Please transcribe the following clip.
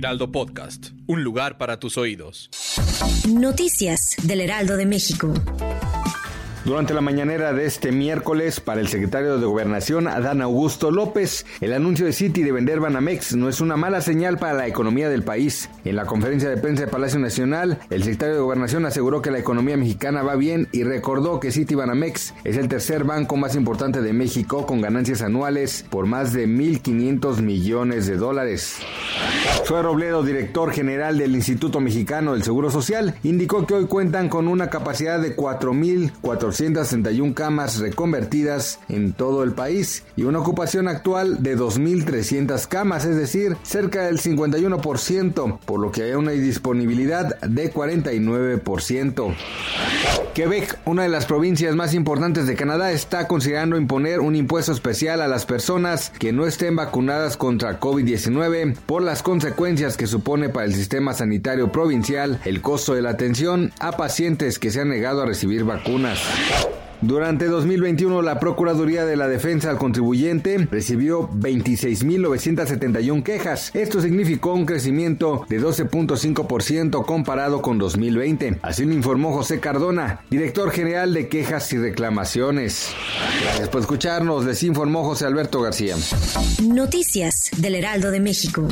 Heraldo Podcast, un lugar para tus oídos. Noticias del Heraldo de México. Durante la mañanera de este miércoles, para el secretario de Gobernación, Adán Augusto López, el anuncio de Citi de vender Banamex no es una mala señal para la economía del país. En la conferencia de prensa de Palacio Nacional, el secretario de Gobernación aseguró que la economía mexicana va bien y recordó que Citi Banamex es el tercer banco más importante de México con ganancias anuales por más de 1.500 millones de dólares. Zoe Robledo, director general del Instituto Mexicano del Seguro Social, indicó que hoy cuentan con una capacidad de 4.400 461 camas reconvertidas en todo el país y una ocupación actual de 2.300 camas, es decir, cerca del 51%, por lo que hay una disponibilidad de 49%. Quebec, una de las provincias más importantes de Canadá, está considerando imponer un impuesto especial a las personas que no estén vacunadas contra COVID-19 por las consecuencias que supone para el sistema sanitario provincial el costo de la atención a pacientes que se han negado a recibir vacunas. Durante 2021, la Procuraduría de la Defensa al Contribuyente recibió 26.971 quejas. Esto significó un crecimiento de 12.5% comparado con 2020. Así lo informó José Cardona, director general de quejas y reclamaciones. Gracias por escucharnos, les informó José Alberto García. Noticias del Heraldo de México.